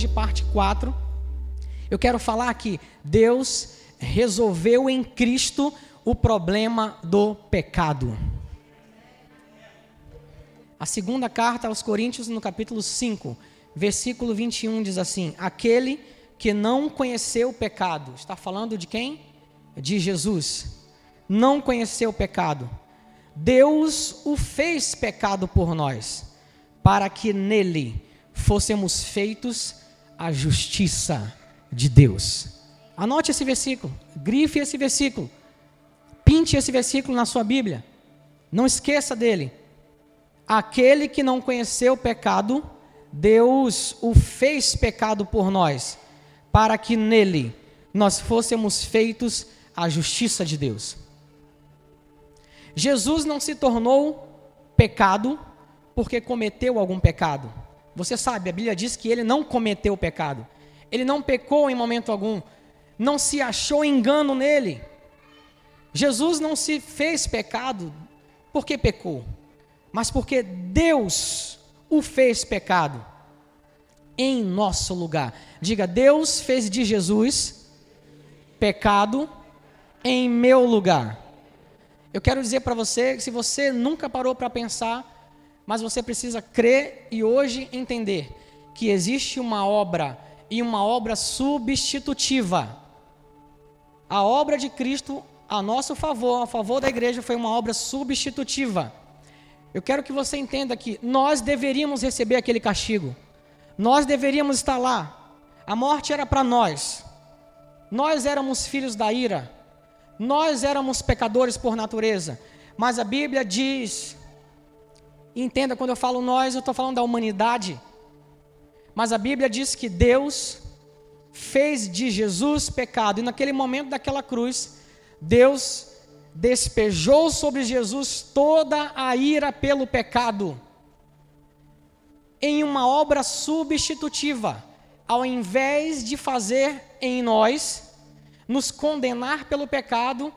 hoje parte 4. Eu quero falar que Deus resolveu em Cristo o problema do pecado. A segunda carta aos Coríntios, no capítulo 5, versículo 21, diz assim: Aquele que não conheceu o pecado, está falando de quem? De Jesus. Não conheceu o pecado. Deus o fez pecado por nós, para que nele fôssemos feitos a justiça de Deus. Anote esse versículo, grife esse versículo, pinte esse versículo na sua Bíblia. Não esqueça dele. Aquele que não conheceu o pecado, Deus o fez pecado por nós, para que nele nós fôssemos feitos a justiça de Deus. Jesus não se tornou pecado porque cometeu algum pecado. Você sabe, a Bíblia diz que ele não cometeu pecado. Ele não pecou em momento algum. Não se achou engano nele. Jesus não se fez pecado porque pecou, mas porque Deus o fez pecado em nosso lugar. Diga, Deus fez de Jesus pecado em meu lugar. Eu quero dizer para você que se você nunca parou para pensar, mas você precisa crer e hoje entender que existe uma obra e uma obra substitutiva. A obra de Cristo a nosso favor, a favor da igreja, foi uma obra substitutiva. Eu quero que você entenda que nós deveríamos receber aquele castigo. Nós deveríamos estar lá. A morte era para nós. Nós éramos filhos da ira. Nós éramos pecadores por natureza. Mas a Bíblia diz, entenda quando eu falo nós, eu estou falando da humanidade. Mas a Bíblia diz que Deus fez de Jesus pecado. E naquele momento daquela cruz, Deus despejou sobre Jesus toda a ira pelo pecado, em uma obra substitutiva, ao invés de fazer em nós, nos condenar pelo pecado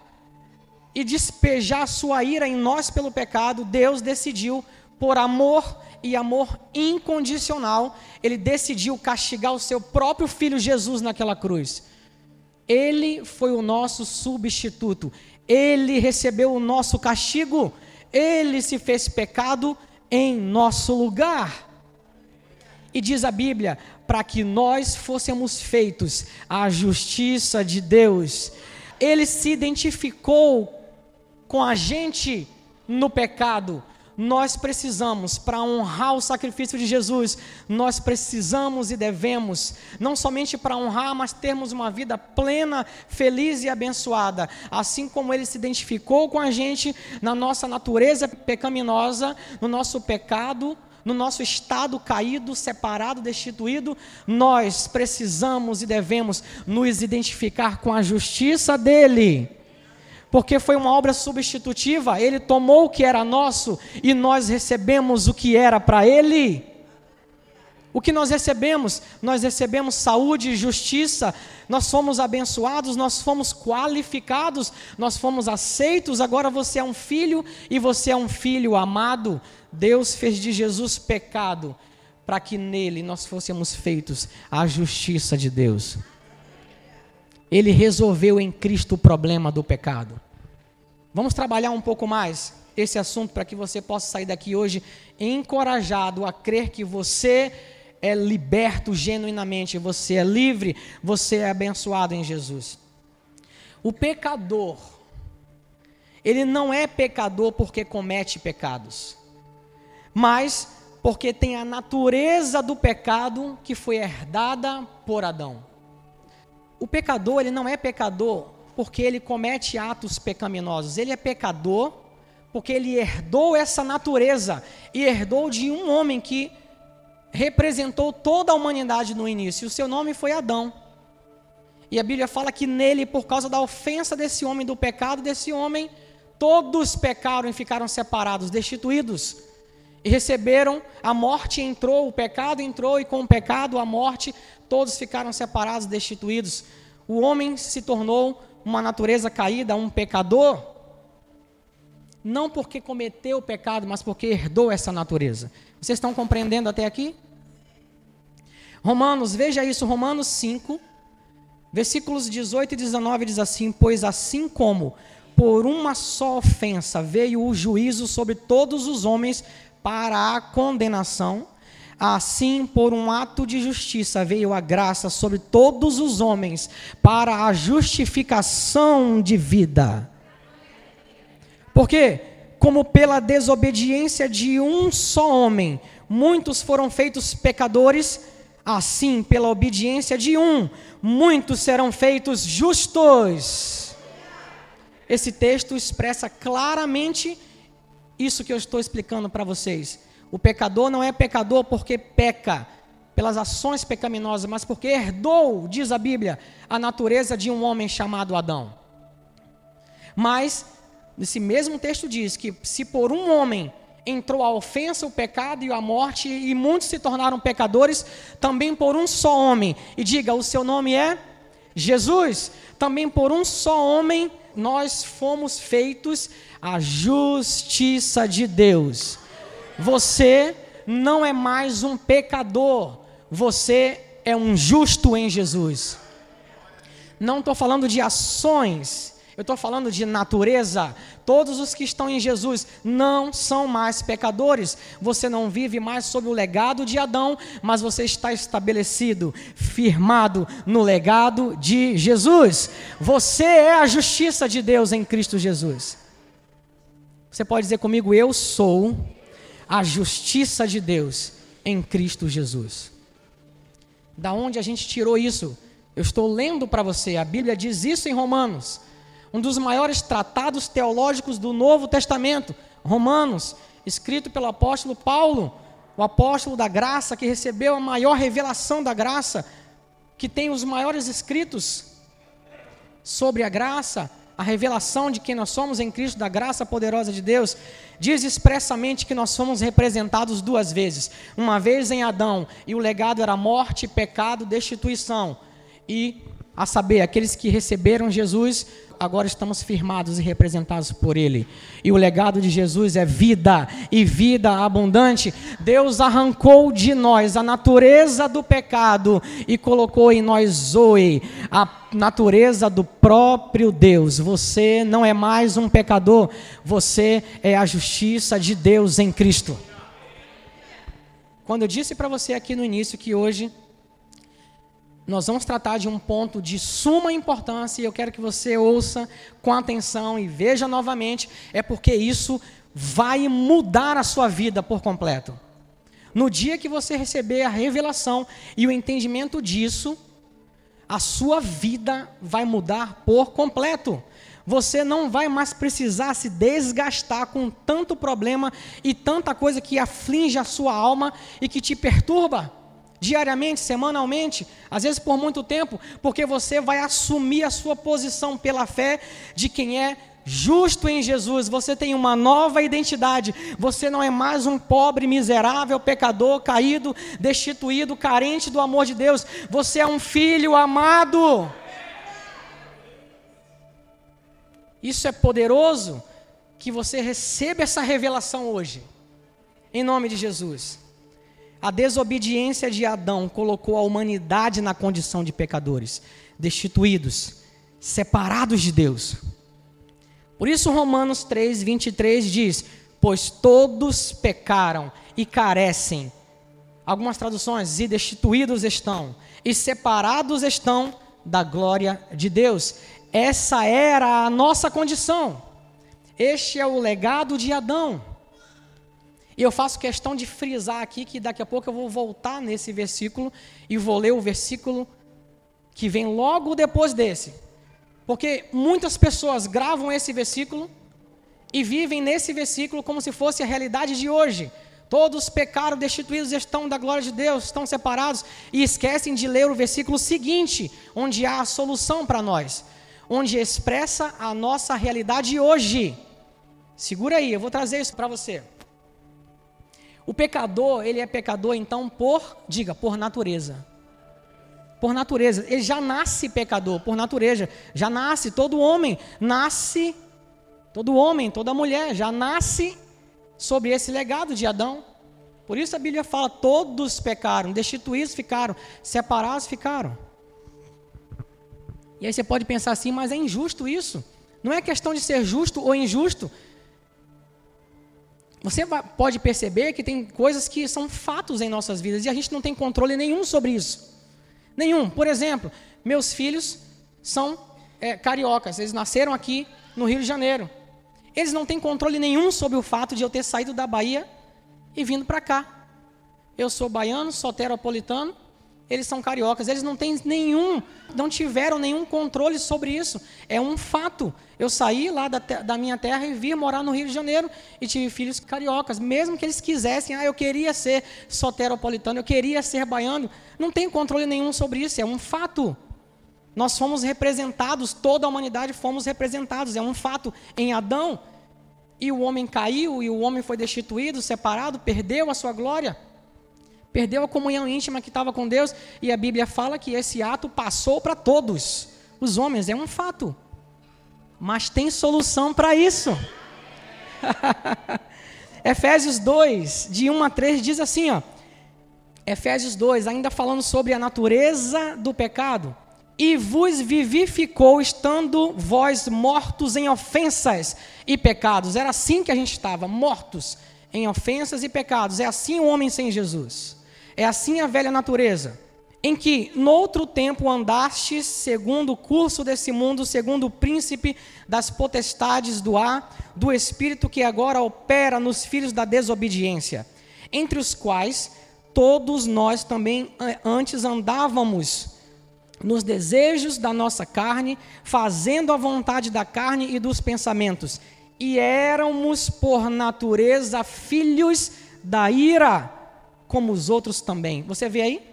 e despejar sua ira em nós pelo pecado, Deus decidiu, por amor e amor incondicional, ele decidiu castigar o seu próprio filho Jesus naquela cruz. Ele foi o nosso substituto. Ele recebeu o nosso castigo, ele se fez pecado em nosso lugar. E diz a Bíblia, para que nós fôssemos feitos a justiça de Deus. Ele se identificou com a gente no pecado, nós precisamos, para honrar o sacrifício de Jesus, nós precisamos e devemos, não somente para honrar, mas termos uma vida plena, feliz e abençoada. Assim como ele se identificou com a gente na nossa natureza pecaminosa, no nosso pecado, no nosso estado caído, separado, destituído, nós precisamos e devemos nos identificar com a justiça dele porque foi uma obra substitutiva, ele tomou o que era nosso e nós recebemos o que era para ele. O que nós recebemos? Nós recebemos saúde e justiça, nós fomos abençoados, nós fomos qualificados, nós fomos aceitos. Agora você é um filho e você é um filho amado. Deus fez de Jesus pecado para que nele nós fôssemos feitos a justiça de Deus. Ele resolveu em Cristo o problema do pecado. Vamos trabalhar um pouco mais esse assunto para que você possa sair daqui hoje encorajado a crer que você é liberto genuinamente, você é livre, você é abençoado em Jesus. O pecador, ele não é pecador porque comete pecados, mas porque tem a natureza do pecado que foi herdada por Adão. O pecador, ele não é pecador porque ele comete atos pecaminosos. Ele é pecador porque ele herdou essa natureza e herdou de um homem que representou toda a humanidade no início. O seu nome foi Adão. E a Bíblia fala que nele, por causa da ofensa desse homem, do pecado desse homem, todos pecaram e ficaram separados, destituídos. E receberam, a morte entrou, o pecado entrou, e com o pecado, a morte, todos ficaram separados, destituídos. O homem se tornou uma natureza caída, um pecador, não porque cometeu o pecado, mas porque herdou essa natureza. Vocês estão compreendendo até aqui? Romanos, veja isso, Romanos 5, versículos 18 e 19 diz assim: Pois assim como por uma só ofensa veio o juízo sobre todos os homens para a condenação, assim por um ato de justiça veio a graça sobre todos os homens para a justificação de vida. Porque, como pela desobediência de um só homem, muitos foram feitos pecadores, assim pela obediência de um, muitos serão feitos justos. Esse texto expressa claramente isso que eu estou explicando para vocês. O pecador não é pecador porque peca pelas ações pecaminosas, mas porque herdou, diz a Bíblia, a natureza de um homem chamado Adão. Mas, esse mesmo texto diz que se por um homem entrou a ofensa, o pecado e a morte, e muitos se tornaram pecadores, também por um só homem. E diga: o seu nome é Jesus. Também por um só homem nós fomos feitos a justiça de Deus. Você não é mais um pecador, você é um justo em Jesus. Não estou falando de ações, eu estou falando de natureza. Todos os que estão em Jesus não são mais pecadores. Você não vive mais sob o legado de Adão, mas você está estabelecido, firmado no legado de Jesus. Você é a justiça de Deus em Cristo Jesus. Você pode dizer comigo: Eu sou a justiça de Deus em Cristo Jesus. Da onde a gente tirou isso? Eu estou lendo para você, a Bíblia diz isso em Romanos um dos maiores tratados teológicos do Novo Testamento, Romanos, escrito pelo apóstolo Paulo, o apóstolo da graça que recebeu a maior revelação da graça, que tem os maiores escritos sobre a graça, a revelação de quem nós somos em Cristo, da graça poderosa de Deus, diz expressamente que nós somos representados duas vezes. Uma vez em Adão, e o legado era morte, pecado, destituição. E, a saber, aqueles que receberam Jesus agora estamos firmados e representados por Ele. E o legado de Jesus é vida e vida abundante. Deus arrancou de nós a natureza do pecado e colocou em nós Zoe, a natureza do próprio Deus. Você não é mais um pecador, você é a justiça de Deus em Cristo. Quando eu disse para você aqui no início que hoje nós vamos tratar de um ponto de suma importância e eu quero que você ouça com atenção e veja novamente, é porque isso vai mudar a sua vida por completo. No dia que você receber a revelação e o entendimento disso, a sua vida vai mudar por completo. Você não vai mais precisar se desgastar com tanto problema e tanta coisa que aflige a sua alma e que te perturba diariamente, semanalmente, às vezes por muito tempo, porque você vai assumir a sua posição pela fé de quem é justo em Jesus, você tem uma nova identidade. Você não é mais um pobre, miserável, pecador, caído, destituído, carente do amor de Deus. Você é um filho amado. Isso é poderoso que você receba essa revelação hoje. Em nome de Jesus. A desobediência de Adão colocou a humanidade na condição de pecadores, destituídos, separados de Deus. Por isso, Romanos 3, 23 diz: Pois todos pecaram e carecem. Algumas traduções, e destituídos estão, e separados estão da glória de Deus. Essa era a nossa condição. Este é o legado de Adão. E eu faço questão de frisar aqui que daqui a pouco eu vou voltar nesse versículo e vou ler o versículo que vem logo depois desse. Porque muitas pessoas gravam esse versículo e vivem nesse versículo como se fosse a realidade de hoje. Todos pecaram, destituídos estão da glória de Deus, estão separados e esquecem de ler o versículo seguinte, onde há a solução para nós, onde expressa a nossa realidade hoje. Segura aí, eu vou trazer isso para você. O pecador, ele é pecador então por, diga, por natureza. Por natureza, ele já nasce pecador, por natureza, já nasce, todo homem nasce, todo homem, toda mulher já nasce sob esse legado de Adão. Por isso a Bíblia fala: todos pecaram, destituídos ficaram, separados ficaram. E aí você pode pensar assim, mas é injusto isso. Não é questão de ser justo ou injusto. Você pode perceber que tem coisas que são fatos em nossas vidas e a gente não tem controle nenhum sobre isso. Nenhum. Por exemplo, meus filhos são é, cariocas, eles nasceram aqui no Rio de Janeiro. Eles não têm controle nenhum sobre o fato de eu ter saído da Bahia e vindo para cá. Eu sou baiano, soteropolitano, eles são cariocas, eles não têm nenhum, não tiveram nenhum controle sobre isso. É um fato. Eu saí lá da, da, minha terra e vim morar no Rio de Janeiro e tive filhos cariocas, mesmo que eles quisessem, ah, eu queria ser soteropolitano, eu queria ser baiano, não tem controle nenhum sobre isso, é um fato. Nós fomos representados, toda a humanidade fomos representados, é um fato. Em Adão, e o homem caiu, e o homem foi destituído, separado, perdeu a sua glória, perdeu a comunhão íntima que estava com Deus, e a Bíblia fala que esse ato passou para todos os homens, é um fato. Mas tem solução para isso. Efésios 2, de 1 a 3, diz assim: ó, Efésios 2, ainda falando sobre a natureza do pecado e vos vivificou, estando vós mortos em ofensas e pecados. Era assim que a gente estava, mortos em ofensas e pecados. É assim o homem sem Jesus. É assim a velha natureza. Em que, noutro tempo, andastes segundo o curso desse mundo, segundo o príncipe das potestades do ar, do espírito que agora opera nos filhos da desobediência, entre os quais todos nós também eh, antes andávamos nos desejos da nossa carne, fazendo a vontade da carne e dos pensamentos. E éramos, por natureza, filhos da ira, como os outros também. Você vê aí?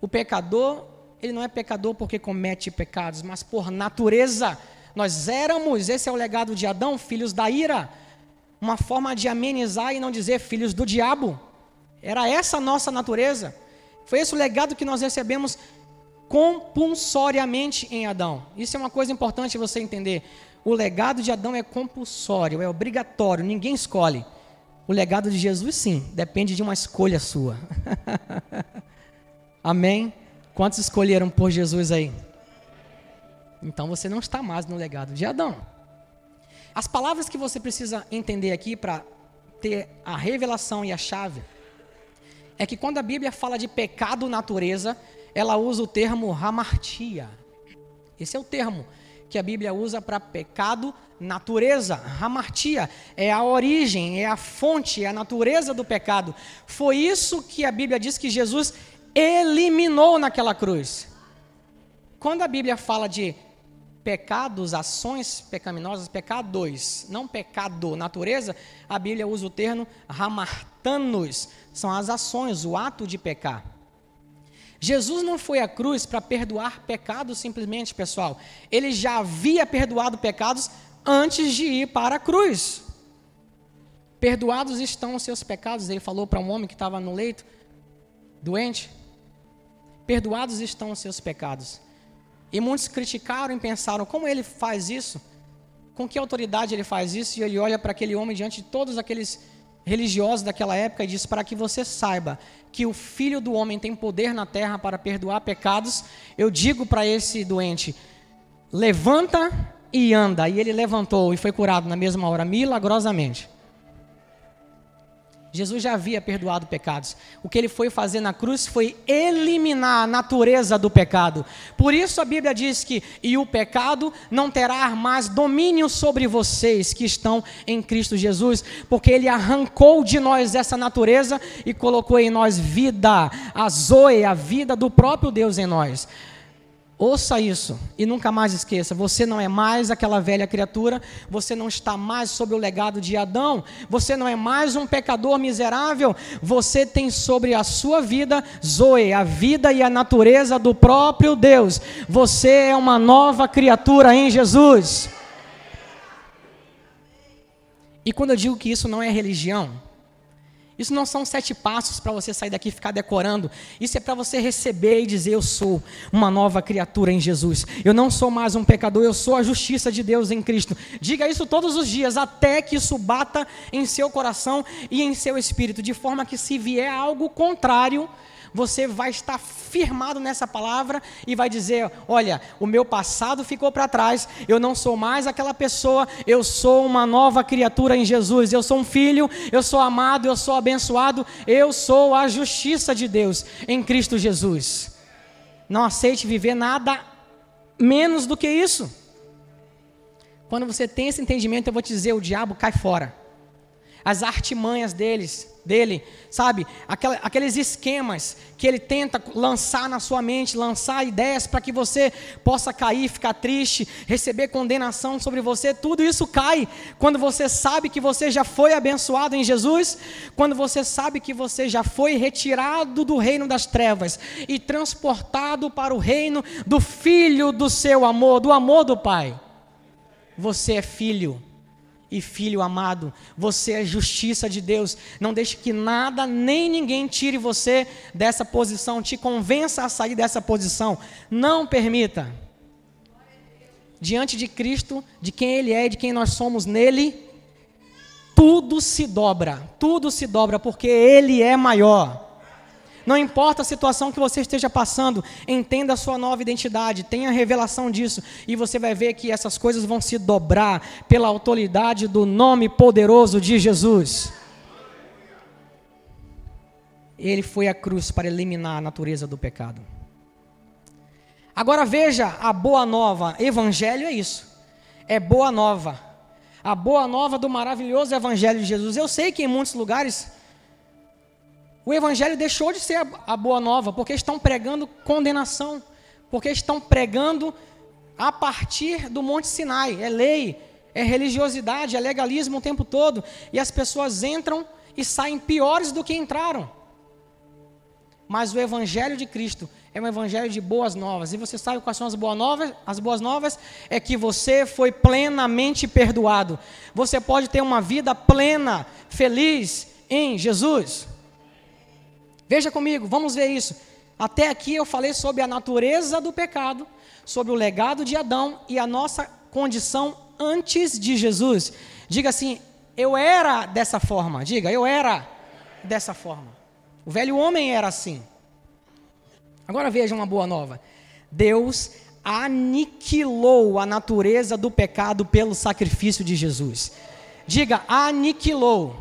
O pecador, ele não é pecador porque comete pecados, mas por natureza. Nós éramos, esse é o legado de Adão, filhos da ira. Uma forma de amenizar e não dizer filhos do diabo. Era essa a nossa natureza. Foi esse o legado que nós recebemos compulsoriamente em Adão. Isso é uma coisa importante você entender. O legado de Adão é compulsório, é obrigatório, ninguém escolhe. O legado de Jesus, sim, depende de uma escolha sua. Amém? Quantos escolheram por Jesus aí? Então você não está mais no legado de Adão. As palavras que você precisa entender aqui para ter a revelação e a chave é que quando a Bíblia fala de pecado natureza, ela usa o termo hamartia. Esse é o termo que a Bíblia usa para pecado, natureza. Hamartia é a origem, é a fonte, é a natureza do pecado. Foi isso que a Bíblia diz que Jesus eliminou naquela cruz. Quando a Bíblia fala de pecados, ações pecaminosas, pecados, não pecado, natureza, a Bíblia usa o termo hamartanos, são as ações, o ato de pecar. Jesus não foi à cruz para perdoar pecados simplesmente, pessoal. Ele já havia perdoado pecados antes de ir para a cruz. Perdoados estão os seus pecados, ele falou para um homem que estava no leito, doente. Perdoados estão os seus pecados. E muitos criticaram e pensaram: como ele faz isso? Com que autoridade ele faz isso? E ele olha para aquele homem diante de todos aqueles religiosos daquela época e diz: Para que você saiba que o filho do homem tem poder na terra para perdoar pecados, eu digo para esse doente: levanta e anda. E ele levantou e foi curado na mesma hora, milagrosamente. Jesus já havia perdoado pecados. O que ele foi fazer na cruz foi eliminar a natureza do pecado. Por isso a Bíblia diz que e o pecado não terá mais domínio sobre vocês que estão em Cristo Jesus, porque ele arrancou de nós essa natureza e colocou em nós vida, a zoe, a vida do próprio Deus em nós. Ouça isso e nunca mais esqueça: você não é mais aquela velha criatura, você não está mais sob o legado de Adão, você não é mais um pecador miserável, você tem sobre a sua vida Zoe, a vida e a natureza do próprio Deus. Você é uma nova criatura em Jesus. E quando eu digo que isso não é religião, Isso não são sete passos para você sair daqui e ficar decorando. Isso é para você receber e dizer: Eu sou uma nova criatura em Jesus. Eu não sou mais um pecador, eu sou a justiça de Deus em Cristo. Diga isso todos os dias, até que isso bata em seu coração e em seu espírito, de forma que se vier algo contrário, você vai estar firmado nessa palavra e vai dizer: Olha, o meu passado ficou para trás, eu não sou mais aquela pessoa, eu sou uma nova criatura em Jesus, eu sou um filho, eu sou amado, eu sou abençoado, eu sou a justiça de Deus em Cristo Jesus. Não aceite viver nada menos do que isso. Quando você tem esse entendimento, eu vou te dizer: o diabo cai fora. As artimanhas deles dele, sabe? Aquela, aqueles esquemas que ele tenta lançar na sua mente, lançar ideias para que você possa cair, ficar triste, receber condenação sobre você, tudo isso cai quando você sabe que você já foi abençoado em Jesus, quando você sabe que você já foi retirado do reino das trevas e transportado para o reino do Filho do seu amor, do amor do Pai. Você é filho e filho amado, você é justiça de Deus. Não deixe que nada nem ninguém tire você dessa posição, te convença a sair dessa posição. Não permita. Diante de Cristo, de quem Ele é e de quem nós somos nele, tudo se dobra, tudo se dobra, porque Ele é maior. Não importa a situação que você esteja passando, entenda a sua nova identidade, tenha revelação disso, e você vai ver que essas coisas vão se dobrar pela autoridade do nome poderoso de Jesus. Ele foi à cruz para eliminar a natureza do pecado. Agora veja a boa nova, evangelho é isso, é boa nova. A boa nova do maravilhoso evangelho de Jesus. Eu sei que em muitos lugares o evangelho deixou de ser a, boa nova, porque estão pregando condenação, porque estão pregando a partir do Monte Sinai. É lei, é religiosidade, é legalismo o tempo todo. E as pessoas entram e saem piores do que entraram. Mas o Evangelho de Cristo é um Evangelho de boas novas. E você sabe quais são as boas novas? As boas novas é que você foi plenamente perdoado. Você pode ter uma vida plena, feliz em Jesus. Veja comigo, vamos ver isso. Até aqui eu falei sobre a natureza do pecado, sobre o legado de Adão e a nossa condição antes de Jesus. Diga assim: eu era dessa forma. Diga, eu era dessa forma. O velho homem era assim. Agora veja uma boa nova. Deus aniquilou a natureza do pecado pelo sacrifício de Jesus. Diga, aniquilou.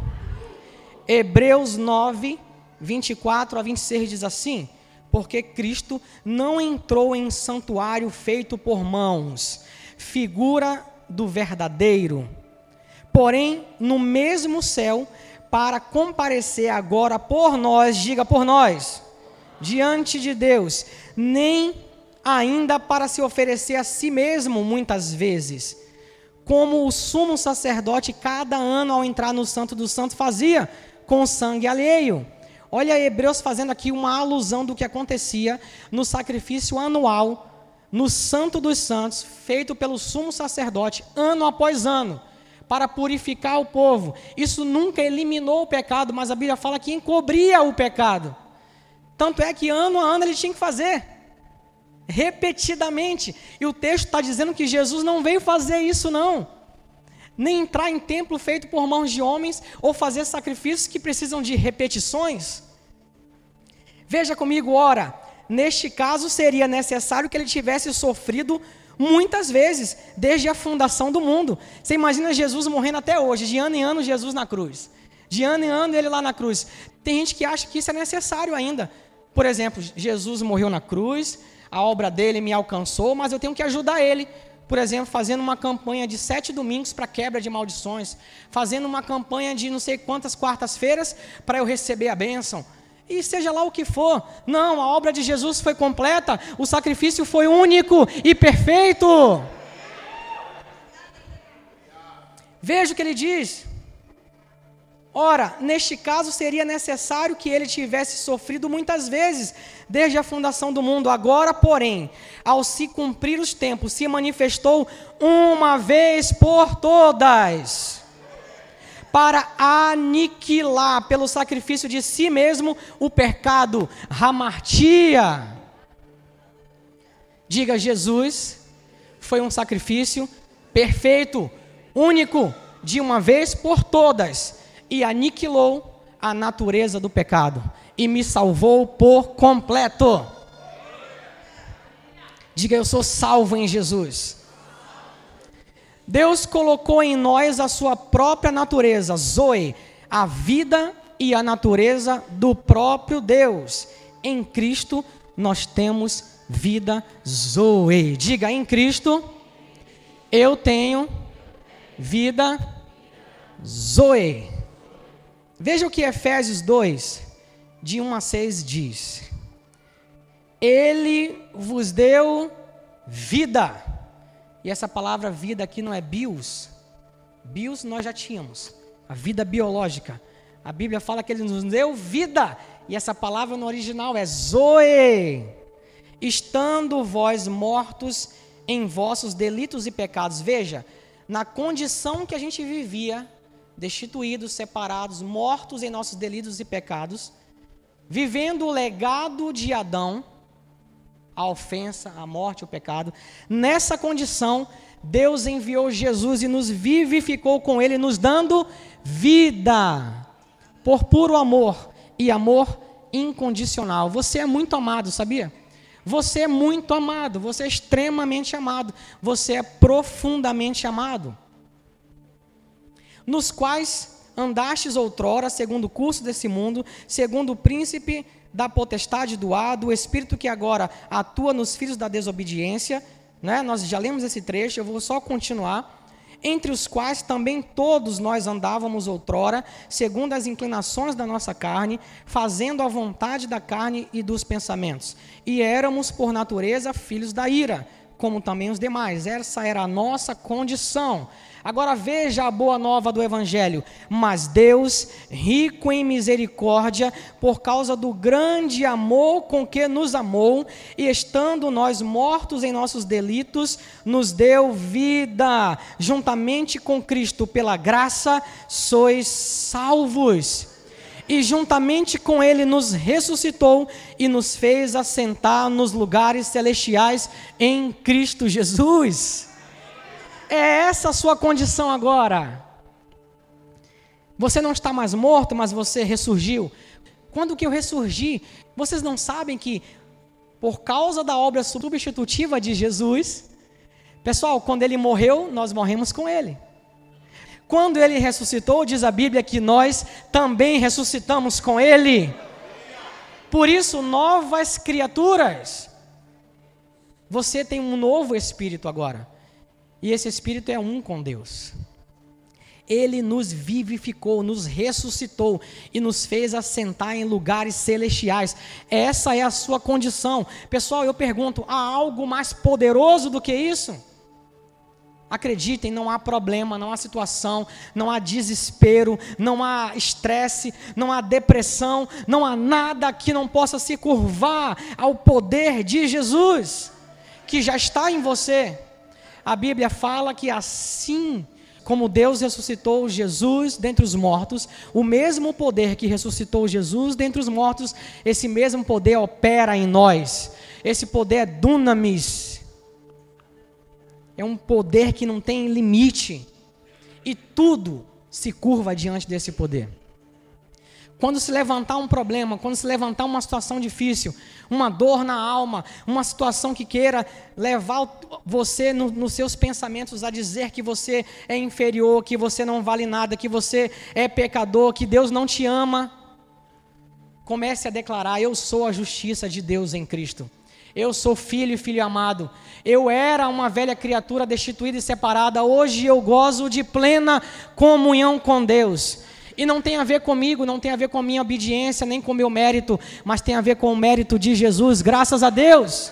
Hebreus 9, 24 a 26 diz assim: Porque Cristo não entrou em santuário feito por mãos, figura do verdadeiro, porém no mesmo céu, para comparecer agora por nós, diga por nós, diante de Deus, nem ainda para se oferecer a si mesmo muitas vezes, como o sumo sacerdote cada ano ao entrar no Santo dos Santos fazia com sangue alheio Olha Hebreus fazendo aqui uma alusão do que acontecia no sacrifício anual, no Santo dos Santos, feito pelo sumo sacerdote, ano após ano, para purificar o povo. Isso nunca eliminou o pecado, mas a Bíblia fala que encobria o pecado. Tanto é que ano a ano ele tinha que fazer, repetidamente. E o texto está dizendo que Jesus não veio fazer isso, não nem entrar em templo feito por mãos de homens, ou fazer sacrifícios que precisam de repetições. Veja comigo, ora, neste caso seria necessário que ele tivesse sofrido muitas vezes, desde a fundação do mundo. Você imagina Jesus morrendo até hoje, de ano em ano Jesus na cruz, de ano em ano ele lá na cruz. Tem gente que acha que isso é necessário ainda. Por exemplo, Jesus morreu na cruz, a obra dele me alcançou, mas eu tenho que ajudar ele por exemplo, fazendo uma campanha de sete domingos para quebra de maldições, fazendo uma campanha de não sei quantas quartas-feiras para eu receber a bênção. E seja lá o que for, não, a obra de Jesus foi completa, o sacrifício foi único e perfeito. Veja o que ele diz. Ora, neste caso seria necessário que ele tivesse sofrido muitas vezes, desde a fundação do mundo. Agora, porém, ao se cumprir os tempos, se manifestou uma vez por todas, para aniquilar pelo sacrifício de si mesmo o pecado, hamartia. Diga, Jesus foi um sacrifício perfeito, único, de uma vez por todas, e aniquilou a natureza do pecado e me salvou por completo. Diga, eu sou salvo em Jesus. Deus colocou em nós a sua própria natureza, Zoe, a vida e a natureza do próprio Deus. Em Cristo nós temos vida Zoe. Diga, em Cristo eu tenho vida Zoe. Veja o que Efésios 2, de 1 a 6 diz: Ele vos deu vida e essa palavra vida aqui não é bios. Bios nós já tínhamos. A vida biológica. A Bíblia fala que ele nos deu vida. E essa palavra no original é zoe. Estando vós mortos em vossos delitos e pecados. Veja, na condição que a gente vivia, destituídos, separados, mortos em nossos delitos e pecados, vivendo o legado de Adão, a ofensa, a morte, o pecado. Nessa condição, Deus enviou Jesus e nos vivificou com Ele, nos dando vida, por puro amor e amor incondicional. Você é muito amado, sabia? Você é muito amado, você é extremamente amado, você é profundamente amado. Nos quais andastes outrora, segundo o curso desse mundo, segundo o príncipe da potestade do ar, do espírito que agora atua nos filhos da desobediência, né? Nós já lemos esse trecho, eu vou só continuar. Entre os quais também todos nós andávamos outrora, segundo as inclinações da nossa carne, fazendo a vontade da carne e dos pensamentos. E éramos, por natureza, filhos da ira, como também os demais. Essa era a nossa condição. Agora veja a boa nova do Evangelho. Mas Deus, rico em misericórdia, por causa do grande amor com que nos amou, e estando nós mortos em nossos delitos, nos deu vida. Juntamente com Cristo, pela graça, sois salvos. E juntamente com Ele nos ressuscitou e nos fez assentar nos lugares celestiais em Cristo Jesus. É essa a sua condição agora. Você não está mais morto, mas você ressurgiu. Quando que eu ressurgi? Vocês não sabem que por causa da obra substitutiva de Jesus, pessoal, quando ele morreu, nós morremos com ele. Quando ele ressuscitou, diz a Bíblia que nós também ressuscitamos com ele. Por isso, novas criaturas. Você tem um novo espírito agora. E esse Espírito é um com Deus. Ele nos vivificou, nos ressuscitou e nos fez assentar em lugares celestiais. Essa é a sua condição. Pessoal, eu pergunto: há algo mais poderoso do que isso? Acreditem, não há problema, não há situação, não há desespero, não há estresse, não há depressão, não há nada que não possa se curvar ao poder de Jesus, que já está em você a Bíblia fala que assim como Deus ressuscitou Jesus dentre os mortos, o mesmo poder que ressuscitou Jesus dentre os mortos, esse mesmo poder opera em nós. Esse poder é dunamis. É um poder que não tem limite. E tudo se curva diante desse poder. Quando se levantar um problema, quando se levantar uma situação difícil, uma dor na alma, uma situação que queira levar você no, nos seus pensamentos a dizer que você é inferior, que você não vale nada, que você é pecador, que Deus não te ama, comece a declarar: Eu sou a justiça de Deus em Cristo. Eu sou filho e filho amado. Eu era uma velha criatura destituída e separada. Hoje eu gozo de plena comunhão com Deus. E não tem a ver comigo, não tem a ver com a minha obediência, nem com o meu mérito, mas tem a ver com o mérito de Jesus, graças a Deus.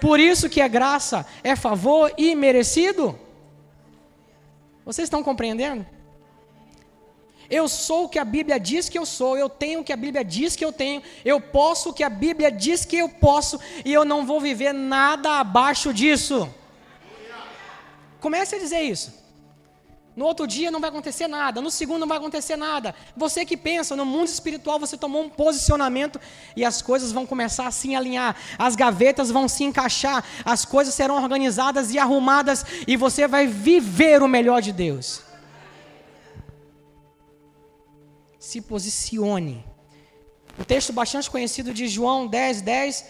Por isso que é graça, é favor imerecido. Vocês estão compreendendo? Eu sou o que a Bíblia diz que eu sou, eu tenho o que a Bíblia diz que eu tenho, eu posso o que a Bíblia diz que eu posso, e eu não vou viver nada abaixo disso. Comece a dizer isso. No outro dia não vai acontecer nada, no segundo não vai acontecer nada. Você que pensa, no mundo espiritual você tomou um posicionamento e as coisas vão começar a se alinhar, as gavetas vão se encaixar, as coisas serão organizadas e arrumadas e você vai viver o melhor de Deus. Se posicione. O texto bastante conhecido de João 10, 10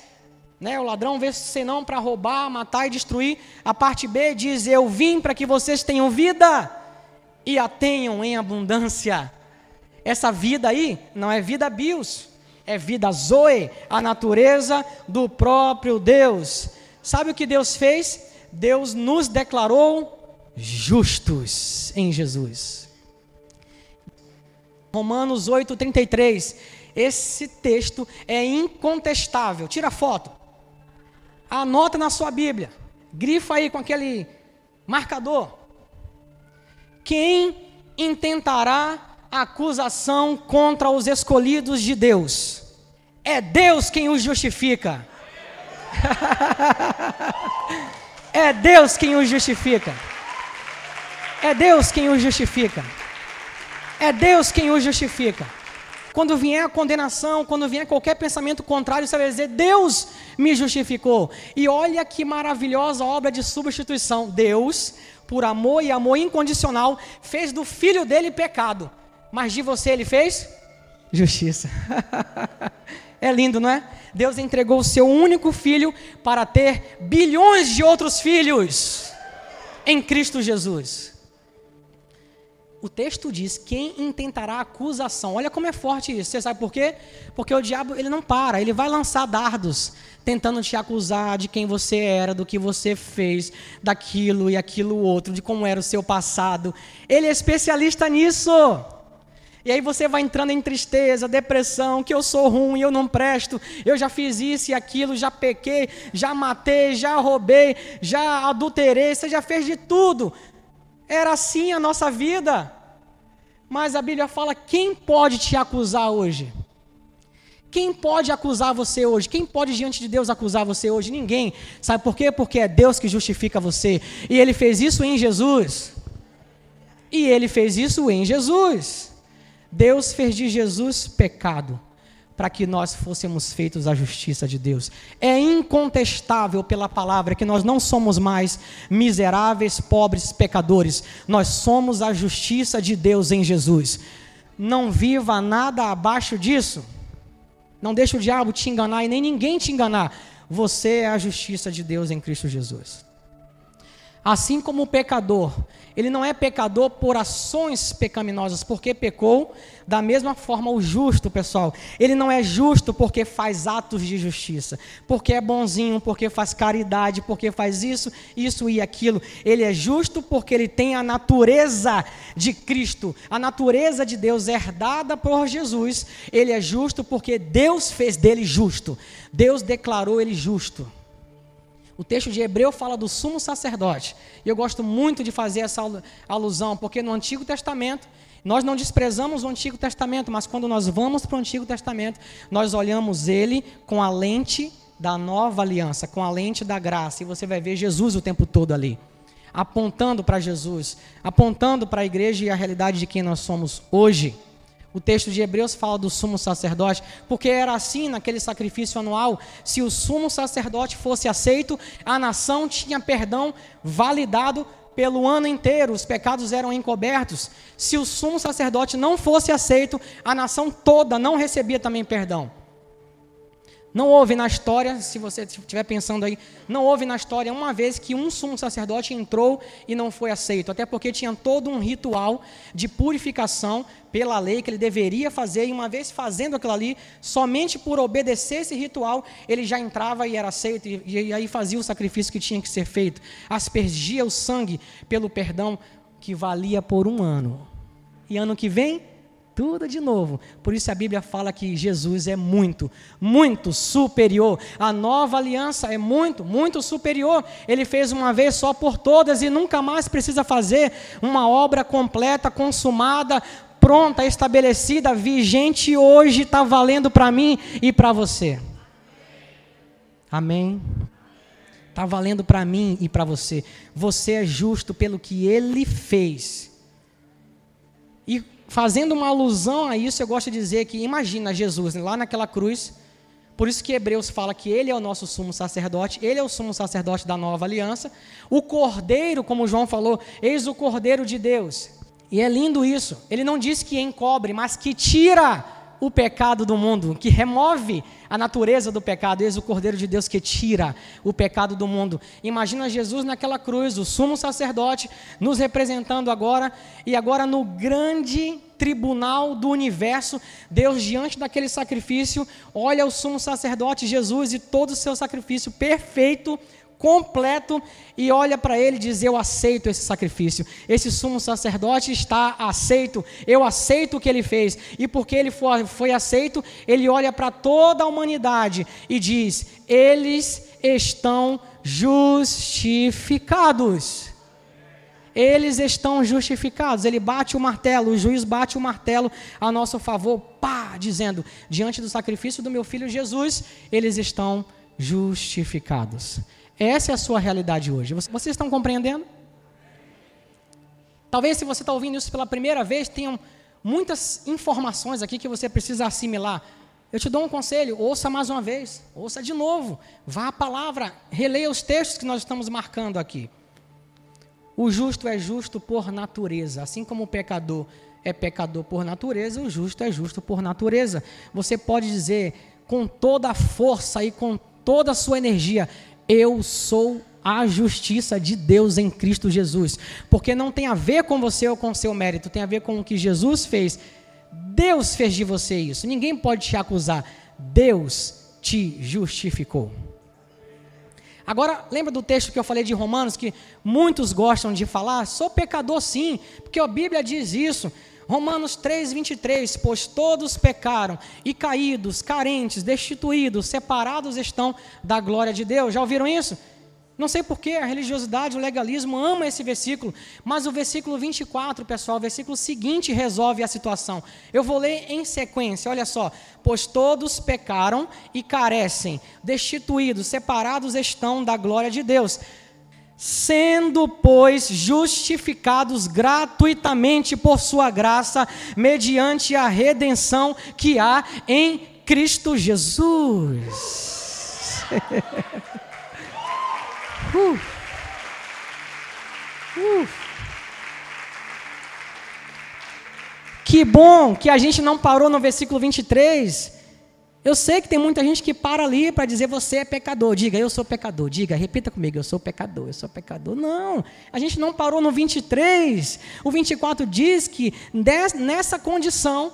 né? O ladrão veio senão para roubar, matar e destruir. A parte B diz: Eu vim para que vocês tenham vida e a tenham em abundância. Essa vida aí não é vida bios, é vida zoe, a natureza do próprio Deus. Sabe o que Deus fez? Deus nos declarou justos em Jesus. Romanos 8:33. Esse texto é incontestável. Tira a foto. Anota na sua Bíblia. Grifa aí com aquele marcador. Quem intentará acusação contra os escolhidos de Deus? É Deus quem os justifica. é Deus quem os justifica. É Deus quem os justifica. É Deus quem os justifica. Quando vier a condenação, quando vier qualquer pensamento contrário, você vai dizer: Deus me justificou. E olha que maravilhosa obra de substituição. Deus por amor e amor incondicional, fez do filho dele pecado, mas de você ele fez justiça. é lindo, não é? Deus entregou o seu único filho para ter bilhões de outros filhos em Cristo Jesus. O texto diz: quem intentará acusação? Olha como é forte isso. Você sabe por quê? Porque o diabo ele não para, ele vai lançar dardos tentando te acusar de quem você era, do que você fez, daquilo e aquilo outro, de como era o seu passado. Ele é especialista nisso. E aí você vai entrando em tristeza, depressão, que eu sou ruim, eu não presto, eu já fiz isso e aquilo, já pequei, já matei, já roubei, já adulterei, você já fez de tudo. Era assim a nossa vida. Mas a Bíblia fala: quem pode te acusar hoje? Quem pode acusar você hoje? Quem pode diante de Deus acusar você hoje? Ninguém. Sabe por quê? Porque é Deus que justifica você. E Ele fez isso em Jesus. E Ele fez isso em Jesus. Deus fez de Jesus pecado para que nós fôssemos feitos a justiça de Deus. É incontestável pela palavra que nós não somos mais miseráveis, pobres, pecadores. Nós somos a justiça de Deus em Jesus. Não viva nada abaixo disso. Não deixe o diabo te enganar e nem ninguém te enganar. Você é a justiça de Deus em Cristo Jesus. Assim como o pecador, ele não é pecador por ações pecaminosas, porque pecou, da mesma forma o justo, pessoal, ele não é justo porque faz atos de justiça, porque é bonzinho, porque faz caridade, porque faz isso, isso e aquilo. Ele é justo porque ele tem a natureza de Cristo, a natureza de Deus herdada por Jesus. Ele é justo porque Deus fez dele justo. Deus declarou ele justo. O texto de Hebreu fala do sumo sacerdote. E eu gosto muito de fazer essa alusão, porque no Antigo Testamento, nós não desprezamos o Antigo Testamento, mas quando nós vamos para o Antigo Testamento, nós olhamos ele com a lente da nova aliança, com a lente da graça, e você vai ver Jesus o tempo todo ali, apontando para Jesus, apontando para a igreja e a realidade de quem nós somos hoje. O texto de Hebreus fala do sumo sacerdote, porque era assim naquele sacrifício anual: se o sumo sacerdote fosse aceito, a nação tinha perdão validado pelo ano inteiro, os pecados eram encobertos. Se o sumo sacerdote não fosse aceito, a nação toda não recebia também perdão. Não houve na história, se você estiver pensando aí, não houve na história uma vez que um sumo sacerdote entrou e não foi aceito, até porque tinha todo um ritual de purificação pela lei que ele deveria fazer, e uma vez fazendo aquilo ali, somente por obedecer esse ritual, ele já entrava e era aceito, e, e aí fazia o sacrifício que tinha que ser feito, aspergia o sangue pelo perdão que valia por um ano. E ano que vem, tudo de novo. Por isso a Bíblia fala que Jesus é muito, muito superior. A nova aliança é muito, muito superior. Ele fez uma vez só por todas e nunca mais precisa fazer uma obra completa, consumada, pronta, estabelecida, vigente hoje, está valendo para mim e para você. Amém? Está valendo para mim e para você. Você é justo pelo que ele fez E fazendo uma alusão a isso, eu gosto de dizer que imagina Jesus lá naquela cruz. Por isso que Hebreus fala que ele é o nosso sumo sacerdote, ele é o sumo sacerdote da nova aliança. O cordeiro, como João falou, eis o cordeiro de Deus. E é lindo isso. Ele não diz que encobre, mas que tira o pecado do mundo, que remove a natureza do pecado, eis o Cordeiro de Deus que tira o pecado do mundo. Imagina Jesus naquela cruz, o sumo sacerdote, nos representando agora, e agora no grande tribunal do universo, Deus, diante daquele sacrifício, olha o sumo sacerdote Jesus e todo o seu sacrifício perfeito completo e olha para ele e diz: Eu aceito esse sacrifício. Esse sumo sacerdote está aceito. Eu aceito o que ele fez. E porque ele foi, foi aceito, ele olha para toda a humanidade e diz: Eles estão justificados. Eles estão justificados. Ele bate o martelo, o juiz bate o martelo a nosso favor, pá, dizendo: diante do sacrifício do meu filho Jesus, eles estão justificados. Essa é a sua realidade hoje. Vocês estão compreendendo? Talvez se você está ouvindo isso pela primeira vez, tenham muitas informações aqui que você precisa assimilar. Eu te dou um conselho, ouça mais uma vez, ouça de novo, vá à palavra, releia os textos que nós estamos marcando aqui. O justo é justo por natureza, assim como o pecador é pecador por natureza, o justo é justo por natureza. Você pode dizer com toda a força e com toda a sua energia: eu sou a justiça de Deus em Cristo Jesus. Porque não tem a ver com você ou com seu mérito, tem a ver com o que Jesus fez. Deus fez de você isso. Ninguém pode te acusar. Deus te justificou. Agora, lembra do texto que eu falei de Romanos, que muitos gostam de falar? Sou pecador sim, porque a Bíblia diz isso. Romanos 3, 23, pois todos pecaram e caídos, carentes, destituídos, separados estão da glória de Deus. Já ouviram isso? Não sei porquê, a religiosidade, o legalismo ama esse versículo, mas o versículo 24, pessoal, o versículo seguinte resolve a situação. Eu vou ler em sequência, olha só. Pois todos pecaram e carecem, destituídos, separados estão da glória de Deus sendo, pois, justificados gratuitamente por Sua graça, mediante a redenção que há em Cristo Jesus. uh. Uh. Que bom que a gente não parou no versículo 23 eu sei que tem muita gente que para ali para dizer você é pecador. Diga, eu sou pecador. Diga, repita comigo, eu sou pecador, eu sou pecador. Não, a gente não parou no 23. O 24 diz que nessa condição,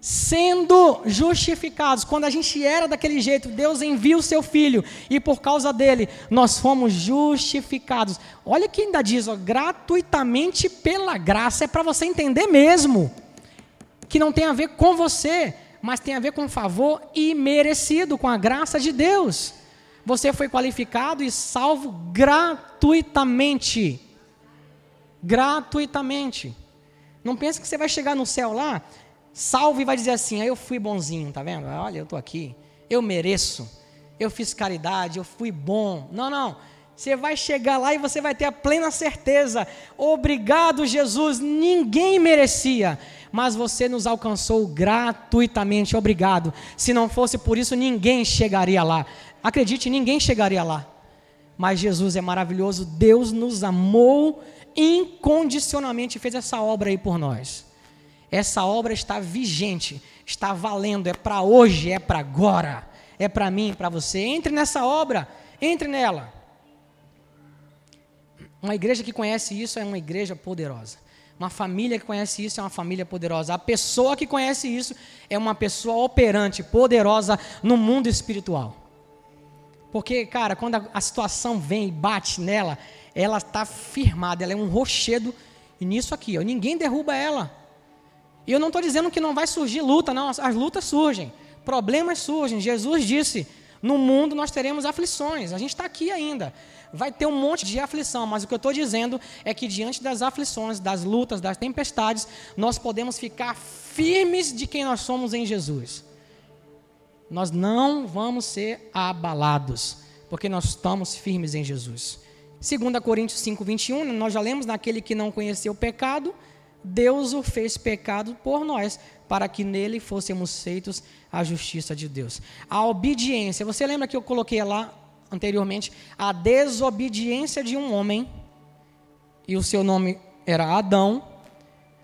sendo justificados, quando a gente era daquele jeito, Deus envia o seu filho e por causa dele nós fomos justificados. Olha que ainda diz, ó, gratuitamente pela graça, é para você entender mesmo que não tem a ver com você mas tem a ver com favor imerecido, com a graça de Deus. Você foi qualificado e salvo gratuitamente. Gratuitamente. Não pense que você vai chegar no céu lá, salvo e vai dizer assim: ah, eu fui bonzinho, tá vendo? Olha, eu estou aqui, eu mereço, eu fiz caridade, eu fui bom. Não, não. Você vai chegar lá e você vai ter a plena certeza. Obrigado, Jesus. Ninguém merecia mas você nos alcançou gratuitamente, obrigado. Se não fosse por isso, ninguém chegaria lá. Acredite, ninguém chegaria lá. Mas Jesus é maravilhoso, Deus nos amou incondicionalmente e fez essa obra aí por nós. Essa obra está vigente, está valendo, é para hoje, é para agora, é para mim, para você. Entre nessa obra, entre nela. Uma igreja que conhece isso é uma igreja poderosa. Uma família que conhece isso é uma família poderosa. A pessoa que conhece isso é uma pessoa operante, poderosa no mundo espiritual. Porque, cara, quando a, a situação vem e bate nela, ela está firmada, ela é um rochedo. Nisso aqui, ó, ninguém derruba ela. E eu não estou dizendo que não vai surgir luta, não. As, as lutas surgem, problemas surgem. Jesus disse: no mundo nós teremos aflições. A gente está aqui ainda vai ter um monte de aflição, mas o que eu estou dizendo é que diante das aflições, das lutas, das tempestades, nós podemos ficar firmes de quem nós somos em Jesus. Nós não vamos ser abalados, porque nós estamos firmes em Jesus. 2 Coríntios 5, 21, nós já lemos naquele que não conheceu o pecado, Deus o fez pecado por nós, para que nele fôssemos feitos a justiça de Deus. A obediência, você lembra que eu coloquei lá anteriormente a desobediência de um homem, e o seu nome era Adão.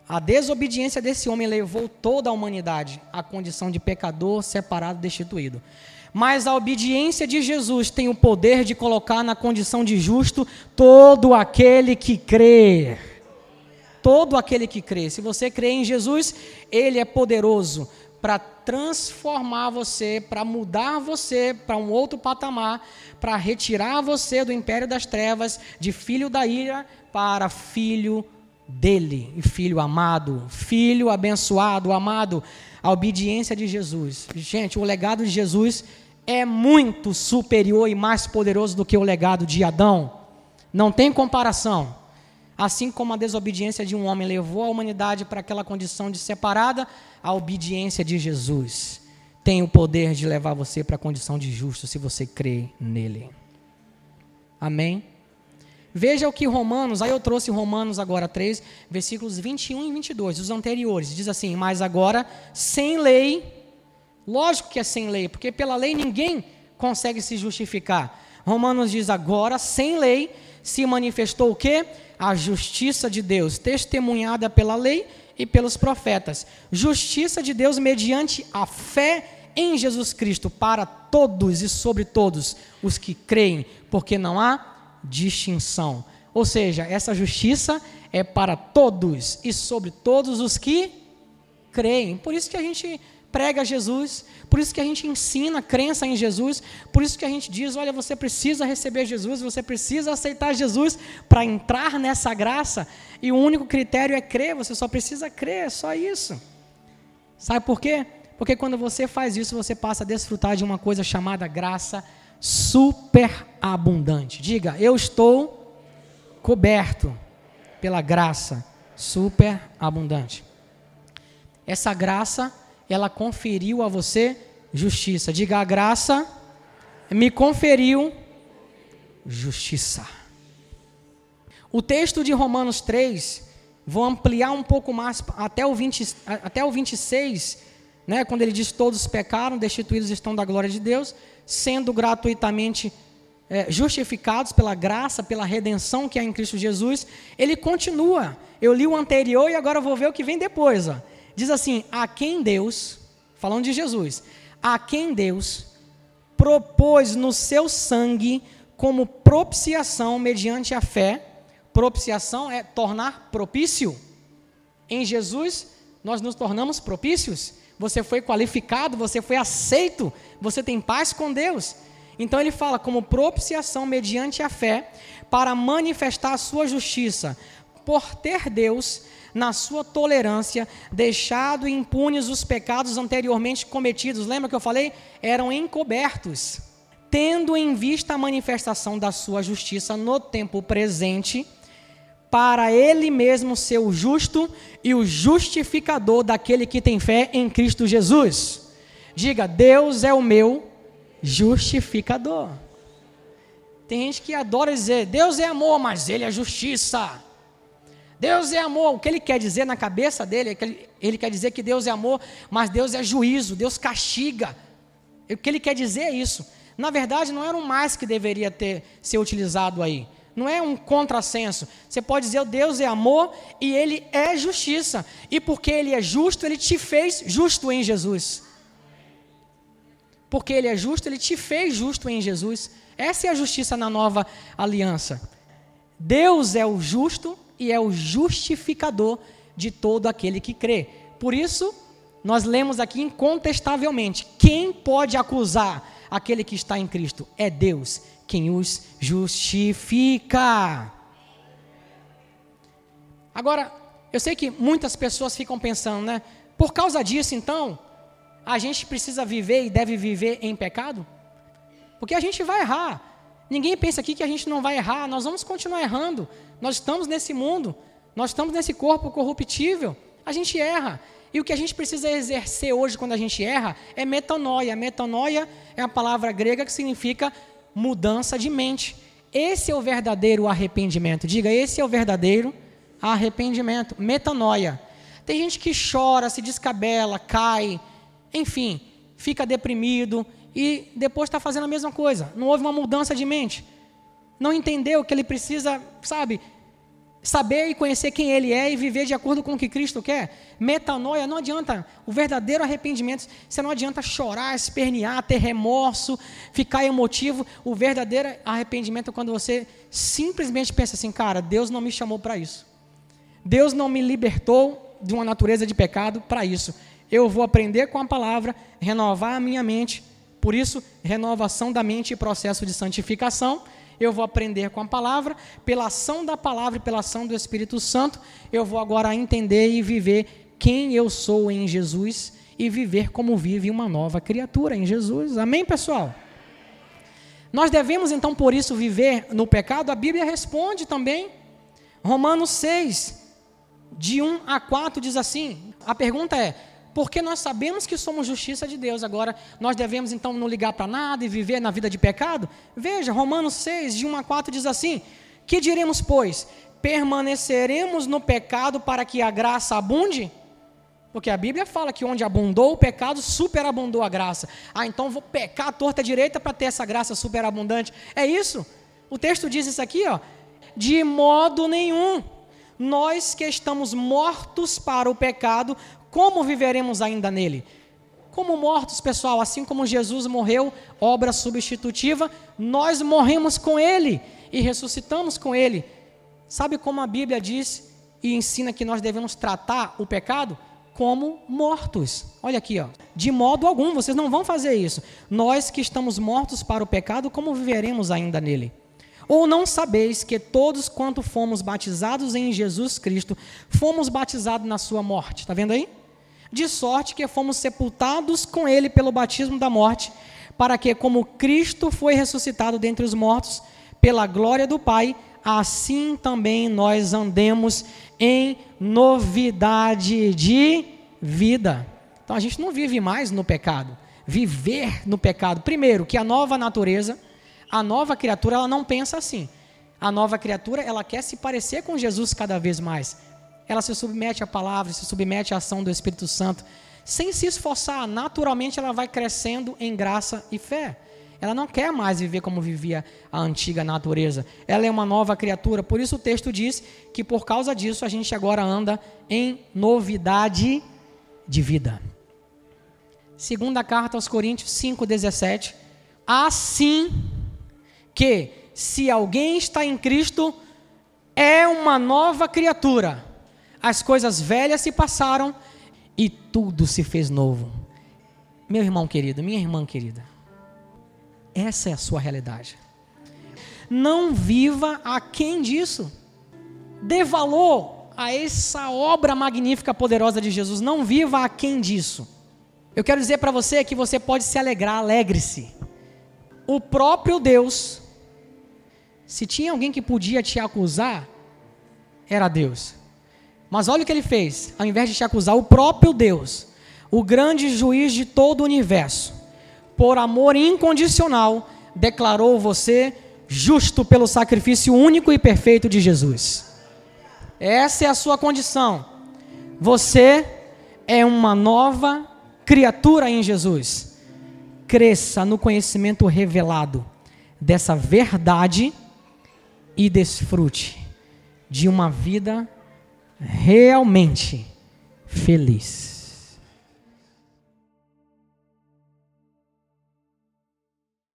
A desobediência desse homem levou toda a humanidade à condição de pecador, separado, destituído. Mas a obediência de Jesus tem o poder de colocar na condição de justo todo aquele que crê. Todo aquele que crê. Se você crê em Jesus, ele é poderoso para transformar você, para mudar você para um outro patamar, para retirar você do império das trevas, de filho da ira, para filho dele, e filho amado, filho abençoado, amado, a obediência de Jesus. Gente, o legado de Jesus é muito superior e mais poderoso do que o legado de Adão. Não tem comparação. Assim como a desobediência de um homem levou a humanidade para aquela condição de separada, a obediência de Jesus tem o poder de levar você para a condição de justo se você crê nele. Amém? Veja o que Romanos, aí eu trouxe Romanos agora 3, versículos 21 e 22, os anteriores. Diz assim: Mas agora, sem lei, lógico que é sem lei, porque pela lei ninguém consegue se justificar. Romanos diz agora, sem lei, se manifestou o quê? A justiça de Deus, testemunhada pela lei e pelos profetas. Justiça de Deus mediante a fé em Jesus Cristo para todos e sobre todos os que creem, porque não há distinção. Ou seja, essa justiça é para todos e sobre todos os que creem. Por isso que a gente prega Jesus, por isso que a gente ensina a crença em Jesus, por isso que a gente diz: olha, você precisa receber Jesus, você precisa aceitar Jesus para entrar nessa graça, e o único critério é crer, você só precisa crer, é só isso. Sabe por quê? Porque quando você faz isso, você passa a desfrutar de uma coisa chamada graça superabundante. Diga, eu estou coberto pela graça superabundante. Essa graça ela conferiu a você justiça. Diga, a graça me conferiu justiça. O texto de Romanos 3, vou ampliar um pouco mais até o, 20, até o 26, né, quando ele diz: Todos pecaram, destituídos estão da glória de Deus, sendo gratuitamente é, justificados pela graça, pela redenção que há em Cristo Jesus. Ele continua. Eu li o anterior e agora vou ver o que vem depois. Ó. Diz assim: a quem Deus, falando de Jesus, a quem Deus propôs no seu sangue como propiciação mediante a fé. Propiciação é tornar propício. Em Jesus, nós nos tornamos propícios. Você foi qualificado, você foi aceito, você tem paz com Deus. Então ele fala como propiciação mediante a fé para manifestar a sua justiça, por ter Deus na sua tolerância, deixado impunes os pecados anteriormente cometidos. Lembra que eu falei? Eram encobertos. Tendo em vista a manifestação da sua justiça no tempo presente, para ele mesmo ser o justo e o justificador daquele que tem fé em Cristo Jesus. Diga, Deus é o meu justificador. Tem gente que adora dizer, Deus é amor, mas ele é justiça. Deus é amor. O que ele quer dizer na cabeça dele é que ele, ele quer dizer que Deus é amor, mas Deus é juízo, Deus castiga. O que ele quer dizer é isso. Na verdade, não era um mais que deveria ter ser utilizado aí. Não é um contrassenso. Você pode dizer, Deus é amor e Ele é justiça. E porque Ele é justo, Ele te fez justo em Jesus. Porque Ele é justo, Ele te fez justo em Jesus. Essa é a justiça na nova aliança. Deus é o justo e é o justificador de todo aquele que crê. Por isso, nós lemos aqui incontestavelmente: quem pode acusar aquele que está em Cristo? É Deus quem os justifica. Agora, eu sei que muitas pessoas ficam pensando, né? Por causa disso, então, a gente precisa viver e deve viver em pecado? Porque a gente vai errar. Ninguém pensa aqui que a gente não vai errar, nós vamos continuar errando. Nós estamos nesse mundo, nós estamos nesse corpo corruptível, a gente erra. E o que a gente precisa exercer hoje quando a gente erra é metanoia. Metanoia é a palavra grega que significa mudança de mente. Esse é o verdadeiro arrependimento. Diga, esse é o verdadeiro arrependimento, metanoia. Tem gente que chora, se descabela, cai, enfim, fica deprimido e depois está fazendo a mesma coisa. Não houve uma mudança de mente. Não entendeu que ele precisa, sabe, saber e conhecer quem ele é e viver de acordo com o que Cristo quer. Metanoia, não adianta. O verdadeiro arrependimento, você não adianta chorar, espernear, ter remorso, ficar emotivo. O verdadeiro arrependimento é quando você simplesmente pensa assim, cara, Deus não me chamou para isso. Deus não me libertou de uma natureza de pecado para isso. Eu vou aprender com a palavra, renovar a minha mente. Por isso, renovação da mente e processo de santificação eu vou aprender com a palavra, pela ação da palavra e pela ação do Espírito Santo, eu vou agora entender e viver quem eu sou em Jesus e viver como vive uma nova criatura em Jesus. Amém, pessoal? Nós devemos então por isso viver no pecado? A Bíblia responde também. Romanos 6, de 1 a 4 diz assim: a pergunta é: porque nós sabemos que somos justiça de Deus. Agora, nós devemos então não ligar para nada e viver na vida de pecado? Veja, Romanos 6, de 1 a 4 diz assim: Que diremos, pois? Permaneceremos no pecado para que a graça abunde? Porque a Bíblia fala que onde abundou o pecado, superabundou a graça. Ah, então vou pecar a torta direita para ter essa graça superabundante. É isso? O texto diz isso aqui, ó. De modo nenhum. Nós que estamos mortos para o pecado, como viveremos ainda nele? Como mortos, pessoal, assim como Jesus morreu, obra substitutiva, nós morremos com ele e ressuscitamos com ele. Sabe como a Bíblia diz e ensina que nós devemos tratar o pecado? Como mortos. Olha aqui, ó. De modo algum, vocês não vão fazer isso. Nós que estamos mortos para o pecado, como viveremos ainda nele? Ou não sabeis que todos quanto fomos batizados em Jesus Cristo, fomos batizados na sua morte? Está vendo aí? De sorte que fomos sepultados com ele pelo batismo da morte, para que, como Cristo foi ressuscitado dentre os mortos, pela glória do Pai, assim também nós andemos em novidade de vida. Então a gente não vive mais no pecado. Viver no pecado. Primeiro, que a nova natureza, a nova criatura, ela não pensa assim. A nova criatura, ela quer se parecer com Jesus cada vez mais ela se submete à palavra, se submete à ação do Espírito Santo, sem se esforçar, naturalmente ela vai crescendo em graça e fé. Ela não quer mais viver como vivia a antiga natureza. Ela é uma nova criatura. Por isso o texto diz que por causa disso a gente agora anda em novidade de vida. Segunda carta aos Coríntios 5:17. Assim que se alguém está em Cristo, é uma nova criatura as coisas velhas se passaram e tudo se fez novo. Meu irmão querido, minha irmã querida, essa é a sua realidade. Não viva aquém disso. Dê valor a essa obra magnífica, poderosa de Jesus. Não viva aquém disso. Eu quero dizer para você que você pode se alegrar, alegre-se. O próprio Deus, se tinha alguém que podia te acusar, era Deus. Mas olha o que ele fez. Ao invés de te acusar, o próprio Deus, o grande juiz de todo o universo, por amor incondicional, declarou você justo pelo sacrifício único e perfeito de Jesus. Essa é a sua condição. Você é uma nova criatura em Jesus. Cresça no conhecimento revelado dessa verdade e desfrute de uma vida realmente feliz.